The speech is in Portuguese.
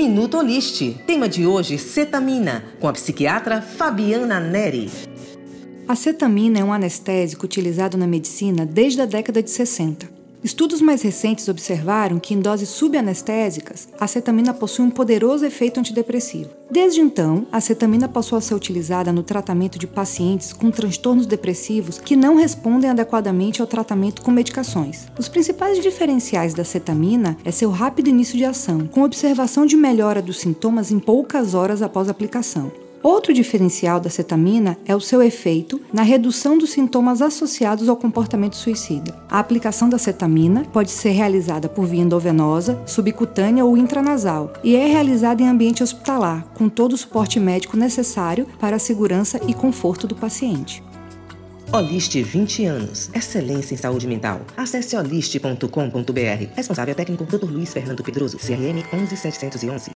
Minuto Oliste. Tema de hoje, cetamina, com a psiquiatra Fabiana Neri. A cetamina é um anestésico utilizado na medicina desde a década de 60. Estudos mais recentes observaram que, em doses subanestésicas, a cetamina possui um poderoso efeito antidepressivo. Desde então, a cetamina passou a ser utilizada no tratamento de pacientes com transtornos depressivos que não respondem adequadamente ao tratamento com medicações. Os principais diferenciais da cetamina é seu rápido início de ação, com observação de melhora dos sintomas em poucas horas após a aplicação. Outro diferencial da cetamina é o seu efeito na redução dos sintomas associados ao comportamento suicida. A aplicação da cetamina pode ser realizada por via endovenosa, subcutânea ou intranasal e é realizada em ambiente hospitalar, com todo o suporte médico necessário para a segurança e conforto do paciente. Oliste 20 anos. Excelência em saúde mental. Acesse oliste.com.br. Responsável técnico Dr. Luiz Fernando Pedroso, CRM 11711.